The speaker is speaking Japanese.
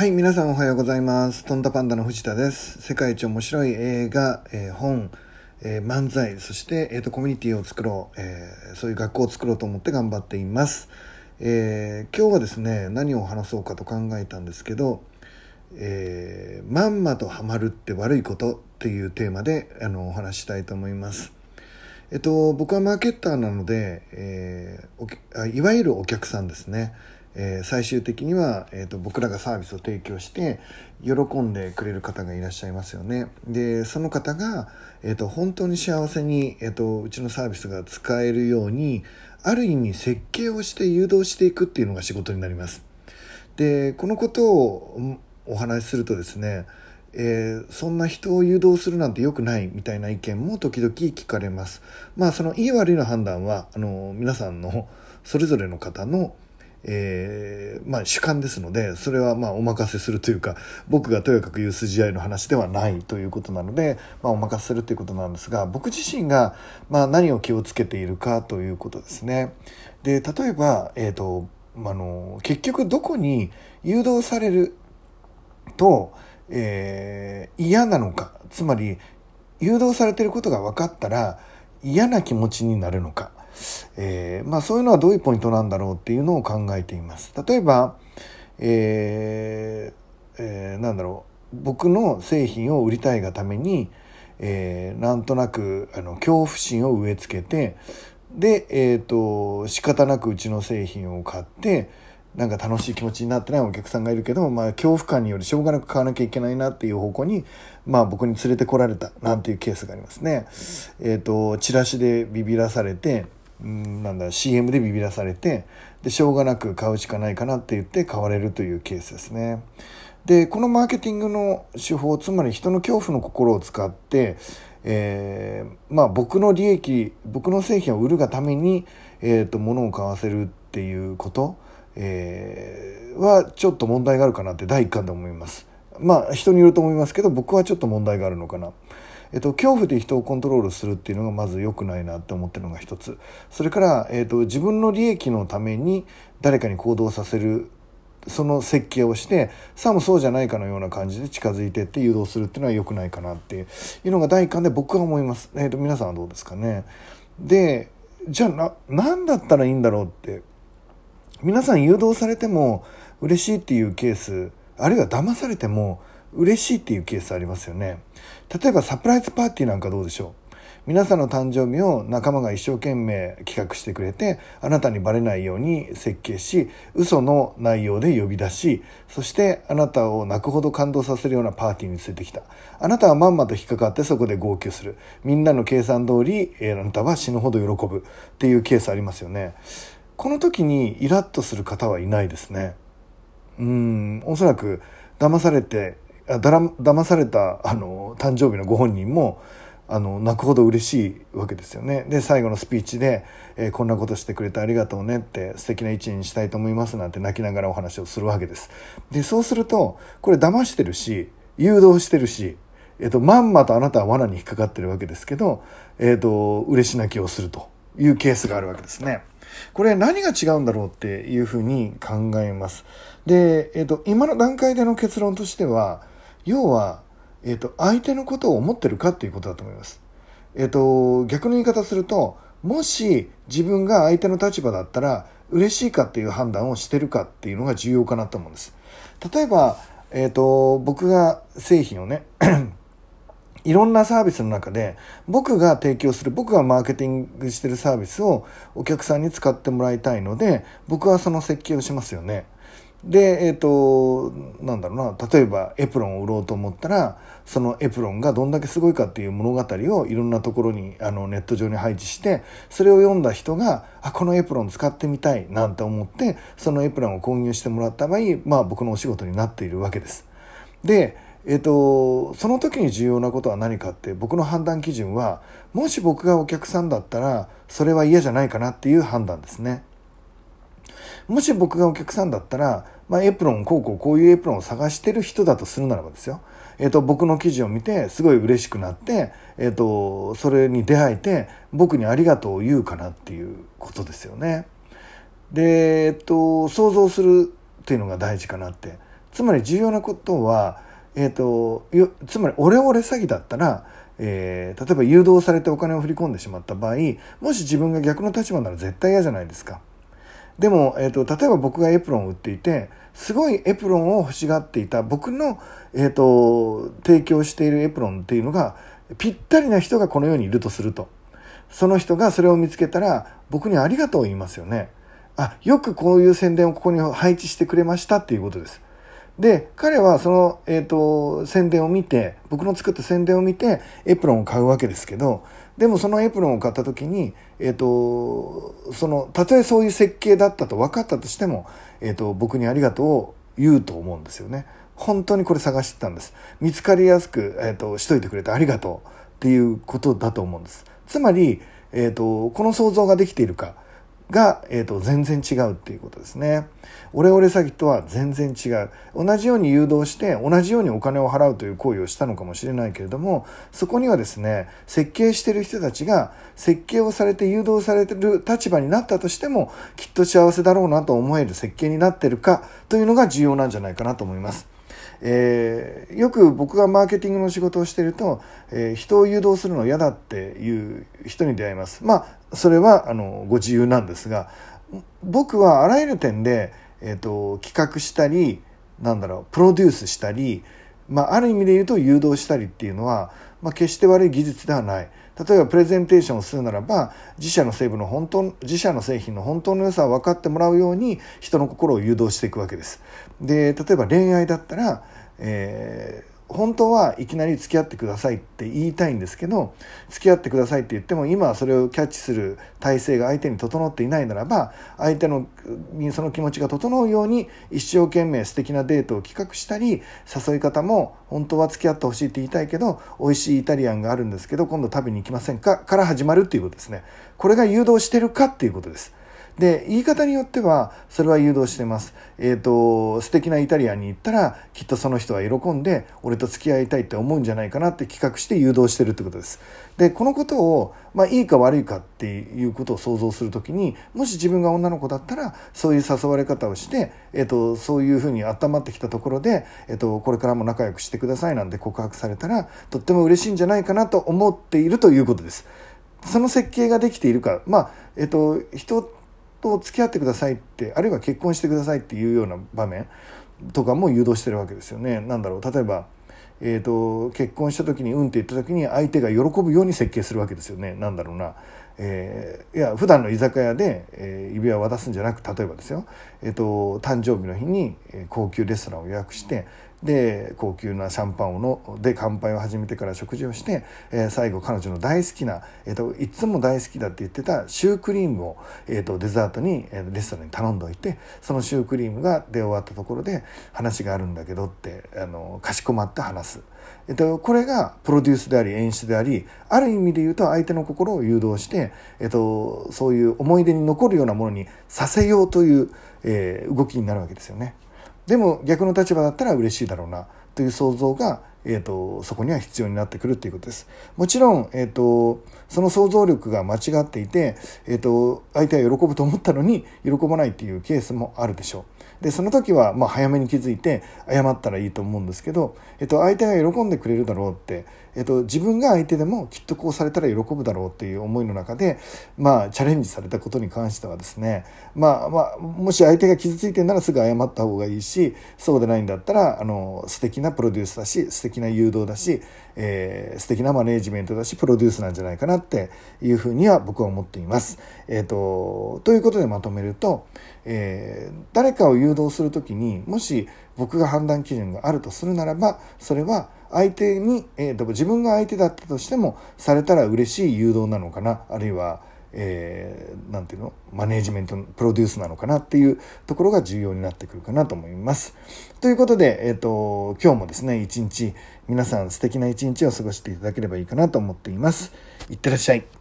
はい、皆さんおはようございます。トンタパンダの藤田です。世界一面白い映画、えー本、えー漫才、そして、えーとコミュニティを作ろう、えーそういう学校を作ろうと思って頑張っています。え今日はですね、何を話そうかと考えたんですけど、えまんまとハマるって悪いことっていうテーマであのお話したいと思います。えっと、僕はマーケッターなので、えーいわゆるお客さんですね、えー最終的には、えー、と僕らがサービスを提供して喜んでくれる方がいらっしゃいますよねでその方が、えー、と本当に幸せに、えー、とうちのサービスが使えるようにある意味設計をして誘導していくっていうのが仕事になりますでこのことをお話しするとですねえーそんな人を誘導するなんて良くないみたいな意見も時々聞かれます。まあそのいい悪いの判断はあの皆さんのそれぞれの方の、えーまあ、主観ですのでそれはまあお任せするというか僕がとやかく言う筋合いの話ではないということなので、まあ、お任せするということなんですが僕自身がまあ何を気をつけているかということですね。で例えば、えーとあの結局どこに誘導されると、えー嫌なのかつまり誘導されていることが分かったら嫌な気持ちになるのか、えーまあ、そういうのはどういうポイントなんだろうっていうのを考えています。例えば、えーえーなんだろう僕の製品を売りたいがために、えーなんとなくあの恐怖心を植え付けてで、えー、と仕方なくうちの製品を買ってなんか楽しい気持ちになってないお客さんがいるけど、まあ、恐怖感によりしょうがなく買わなきゃいけないなっていう方向に、まあ、僕に連れてこられたなんていうケースがありますね。えー、とチラシでビビらされてうんなんだ CM でビビらされてでしょうがなく買うしかないかなって言って買われるというケースですね。でこのマーケティングの手法つまり人の恐怖の心を使って、えーまあ、僕の利益僕の製品を売るがために、えー、と物を買わせるっていうこと、えーはちょっと問題があるかなって第一感で思います。まあ人によると思いますけど僕はちょっと問題があるのかな。えっと、恐怖で人をコントロールするっていうのがまず良くないなって思ってるのが一つ。それから、えっと、自分の利益のために誰かに行動させるその設計をしてさもそうじゃないかのような感じで近づいてって誘導するっていうのは良くないかなっていうのが第一感で僕は思います、えっと皆さんはどうですかね。でじゃあな何だったらいいんだろうって皆さん誘導されても嬉しいっていうケースあるいは騙されても嬉しいっていうケースありますよね。例えばサプライズパーティーなんかどうでしょう。皆さんの誕生日を仲間が一生懸命企画してくれてあなたにバレないように設計し嘘の内容で呼び出しそしてあなたを泣くほど感動させるようなパーティーに連れてきた。あなたはまんまと引っかかってそこで号泣する。みんなの計算通りえーあなたは死ぬほど喜ぶ。っていうケースありますよね。この時にイラッとする方はいないですね。うんおそらく騙されてだら騙されたあの誕生日のご本人もあの泣くほど嬉しいわけですよね。で最後のスピーチで、えーこんなことしてくれてありがとうねって素敵な一年にしたいと思います」なんて泣きながらお話をするわけです。でそうするとこれ騙してるし誘導してるし、えー、とまんまとあなたは罠に引っかかってるわけですけど、えー、と嬉し泣きをするというケースがあるわけですね。これ何が違うんだろうっていうふうに考えます。で、えー、と今の段階での結論としては要は、えー、と相手のことを思ってるかっていうことだと思います。えー、と逆の言い方するともし自分が相手の立場だったら嬉しいかっていう判断をしてるかっていうのが重要かなと思うんです。例えば、えー、と僕が製品をね いろんなサービスの中で僕が提供する僕がマーケティングしてるサービスをお客さんに使ってもらいたいので僕はその設計をしますよね。でえっ、となんだろうな例えばエプロンを売ろうと思ったらそのエプロンがどんだけすごいかっていう物語をいろんなところにあのネット上に配置してそれを読んだ人があこのエプロン使ってみたいなんて思ってそのエプロンを購入してもらった場合まあ僕のお仕事になっているわけです。でえっと、その時に重要なことは何かって僕の判断基準はもし僕がお客さんだったらそれは嫌じゃないかなっていう判断ですね。もし僕がお客さんだったら、まあ、エプロンこうこうこういうエプロンを探してる人だとするならばですよ、えっと僕の記事を見てすごい嬉しくなって、えっとそれに出会えて僕にありがとうを言うかなっていうことですよね。で、えっと想像するっていうのが大事かなってつまり重要なことは、えーと、つまりオレオレ詐欺だったら、え、例えば誘導されてお金を振り込んでしまった場合もし自分が逆の立場なら絶対嫌じゃないですか。でも、えーと、例えば僕がエプロンを売っていてすごいエプロンを欲しがっていた僕の、えーと提供しているエプロンっていうのがぴったりな人がこの世にいるとするとその人がそれを見つけたら僕にありがとう言いますよね。あよくこういう宣伝をここに配置してくれましたっていうことです。で彼はその、えーと、宣伝を見て僕の作った宣伝を見てエプロンを買うわけですけどでもそのエプロンを買った時に、えーと、そのたとえそういう設計だったと分かったとしても、えーと、僕にありがとうを言うと思うんですよね。本当にこれ探してたんです。見つかりやすく、えー、としといてくれてありがとうっていうことだと思うんです。つまり、えっ、とこの想像ができているか。が、えーと、全然違うっていうことですね。オレオレ詐欺とは全然違う。同じように誘導して同じようにお金を払うという行為をしたのかもしれないけれどもそこにはですね設計してる人たちが設計をされて誘導されてる立場になったとしてもきっと幸せだろうなと思える設計になってるかというのが重要なんじゃないかなと思います。えー、よく僕がマーケティングの仕事をしていると、えー、人を誘導するの嫌だっていう人に出会います。まあそれはあのご自由なんですが僕はあらゆる点で、えーと、企画したりなんだろうプロデュースしたり、まあ、ある意味で言うと誘導したりっていうのは、まあ、決して悪い技術ではない。例えばプレゼンテーションをするならば自社の成分の本当自社の製品の本当の良さを分かってもらうように人の心を誘導していくわけです。で例えば恋愛だったら、えー本当はいきなり付き合ってくださいって言いたいんですけど付き合ってくださいって言っても今はそれをキャッチする体制が相手に整っていないならば相手のにその気持ちが整うように一生懸命素敵なデートを企画したり誘い方も本当は付き合ってほしいって言いたいけど美味しいイタリアンがあるんですけど今度食べに行きませんか？から始まるっていうことですね。これが誘導してるかっていうことです。で言い方によってはそれは誘導してます。えっ、ー、と素敵なイタリアンに行ったらきっとその人は喜んで俺と付き合いたいって思うんじゃないかなって企画して誘導してるってことです。でこのことを、まあ、いいか悪いかっていうことを想像する時にもし自分が女の子だったらそういう誘われ方をして、えーと、そういうふうに温まってきたところで、えーと、これからも仲良くしてくださいなんて告白されたらとっても嬉しいんじゃないかなと思っているということです。その設計ができているか、まあえっ、と人と付き合ってくださいってあるいは結婚してくださいっていうような場面とかも誘導してるわけですよね。なんだろう例えばえーと、結婚した時に「うん」って言った時に相手が喜ぶように設計するわけですよね。なんだろうな、えー、いや普段の居酒屋で、えー、指輪を渡すんじゃなく例えばですよ、えーと、誕生日の日に高級レストランを予約してで高級なシャンパンをので乾杯を始めてから食事をして、えー、最後彼女の大好きな、えーと、いつも大好きだって言ってたシュークリームを、えーと、デザートに、えー、レストランに頼んでおいてそのシュークリームが出終わったところで話があるんだけどってあのかしこまって話す。えっと、これがプロデュースであり演出でありある意味で言うと相手の心を誘導して、えっと、そういう思い出に残るようなものにさせようという、えー、動きになるわけですよね。でも逆の立場だったら嬉しいだろうなという想像が、えーと、そこには必要になってくるということです。もちろん、えーと、その想像力が間違っていて、えーと相手は喜ぶと思ったのに喜ばないっていうケースもあるでしょう。でその時はまあ早めに気づいて謝ったらいいと思うんですけど、えっと、相手が喜んでくれるだろうって、えっと、自分が相手でもきっとこうされたら喜ぶだろうっていう思いの中で、まあ、チャレンジされたことに関してはですね、まあまあ、もし相手が傷ついてるならすぐ謝った方がいいしそうでないんだったらあの素敵なプロデュースだし素敵な誘導だし、えー、素敵なマネージメントだしプロデュースなんじゃないかなっていうふうには僕は思っています。えーと、ということでまとめると、えー、誰かを誘導する時にもし僕が判断基準があるとするならばそれは相手に、えーと、自分が相手だったとしてもされたら嬉しい誘導なのかなあるいはえー、ていうの？マネージメントプロデュースなのかなっていうところが重要になってくるかなと思います。ということで、えーと、今日もですね一日皆さん素敵な一日を過ごしていただければいいかなと思っています。いってらっしゃい。